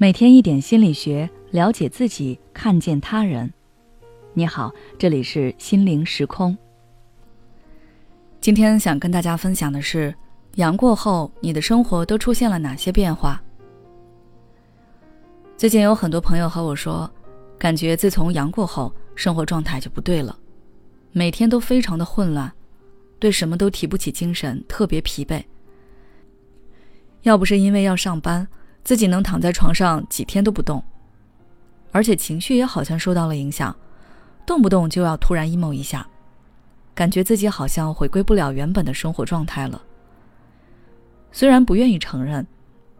每天一点心理学，了解自己，看见他人。你好，这里是心灵时空。今天想跟大家分享的是，阳过后，你的生活都出现了哪些变化？最近有很多朋友和我说，感觉自从阳过后，生活状态就不对了，每天都非常的混乱，对什么都提不起精神，特别疲惫。要不是因为要上班。自己能躺在床上几天都不动，而且情绪也好像受到了影响，动不动就要突然 emo 一下，感觉自己好像回归不了原本的生活状态了。虽然不愿意承认，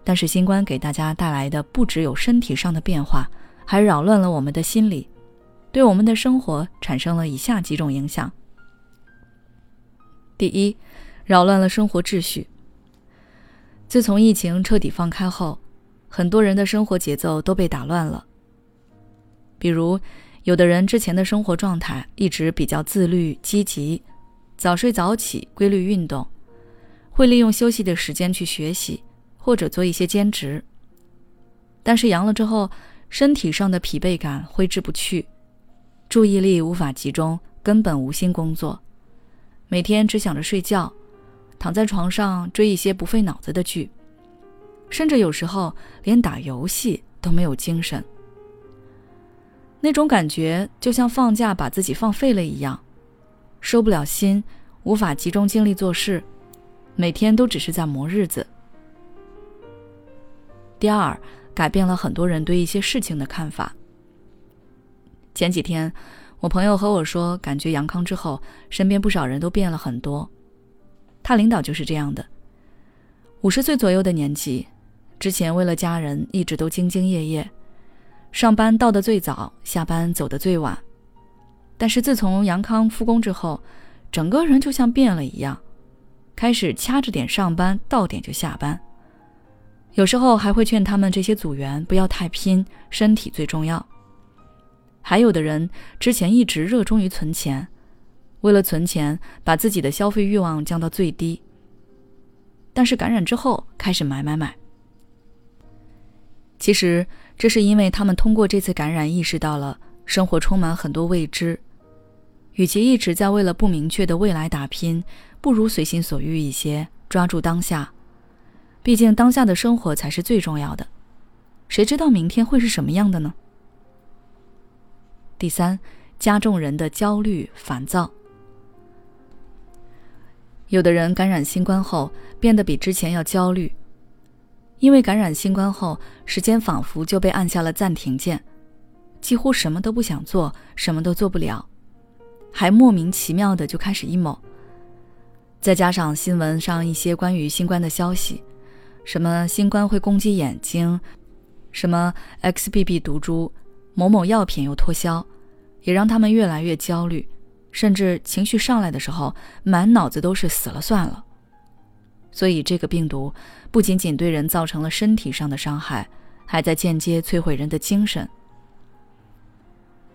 但是新冠给大家带来的不只有身体上的变化，还扰乱了我们的心理，对我们的生活产生了以下几种影响：第一，扰乱了生活秩序。自从疫情彻底放开后。很多人的生活节奏都被打乱了。比如，有的人之前的生活状态一直比较自律、积极，早睡早起、规律运动，会利用休息的时间去学习或者做一些兼职。但是阳了之后，身体上的疲惫感挥之不去，注意力无法集中，根本无心工作，每天只想着睡觉，躺在床上追一些不费脑子的剧。甚至有时候连打游戏都没有精神，那种感觉就像放假把自己放废了一样，收不了心，无法集中精力做事，每天都只是在磨日子。第二，改变了很多人对一些事情的看法。前几天，我朋友和我说，感觉阳康之后，身边不少人都变了很多。他领导就是这样的，五十岁左右的年纪。之前为了家人一直都兢兢业业，上班到的最早，下班走的最晚。但是自从杨康复工之后，整个人就像变了一样，开始掐着点上班，到点就下班。有时候还会劝他们这些组员不要太拼，身体最重要。还有的人之前一直热衷于存钱，为了存钱把自己的消费欲望降到最低。但是感染之后开始买买买。其实，这是因为他们通过这次感染意识到了生活充满很多未知，与其一直在为了不明确的未来打拼，不如随心所欲一些，抓住当下。毕竟当下的生活才是最重要的，谁知道明天会是什么样的呢？第三，加重人的焦虑、烦躁。有的人感染新冠后，变得比之前要焦虑。因为感染新冠后，时间仿佛就被按下了暂停键，几乎什么都不想做，什么都做不了，还莫名其妙的就开始 emo。再加上新闻上一些关于新冠的消息，什么新冠会攻击眼睛，什么 XBB 毒株，某某药品又脱销，也让他们越来越焦虑，甚至情绪上来的时候，满脑子都是死了算了。所以，这个病毒不仅仅对人造成了身体上的伤害，还在间接摧毁人的精神。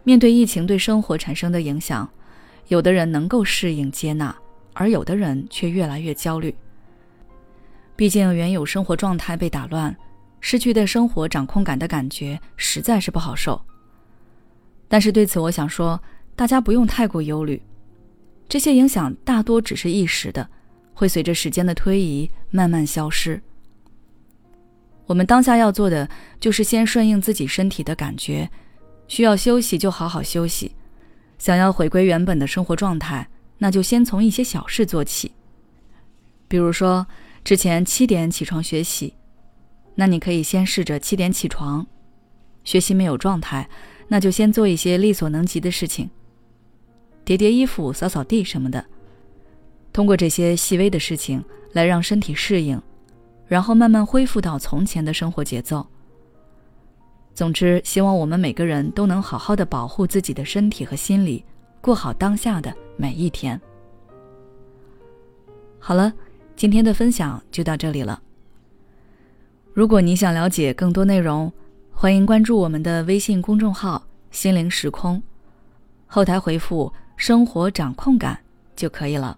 面对疫情对生活产生的影响，有的人能够适应接纳，而有的人却越来越焦虑。毕竟，原有生活状态被打乱，失去对生活掌控感的感觉实在是不好受。但是，对此我想说，大家不用太过忧虑，这些影响大多只是一时的。会随着时间的推移慢慢消失。我们当下要做的就是先顺应自己身体的感觉，需要休息就好好休息。想要回归原本的生活状态，那就先从一些小事做起。比如说，之前七点起床学习，那你可以先试着七点起床。学习没有状态，那就先做一些力所能及的事情，叠叠衣服、扫扫地什么的。通过这些细微的事情来让身体适应，然后慢慢恢复到从前的生活节奏。总之，希望我们每个人都能好好的保护自己的身体和心理，过好当下的每一天。好了，今天的分享就到这里了。如果你想了解更多内容，欢迎关注我们的微信公众号“心灵时空”，后台回复“生活掌控感”就可以了。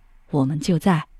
我们就在。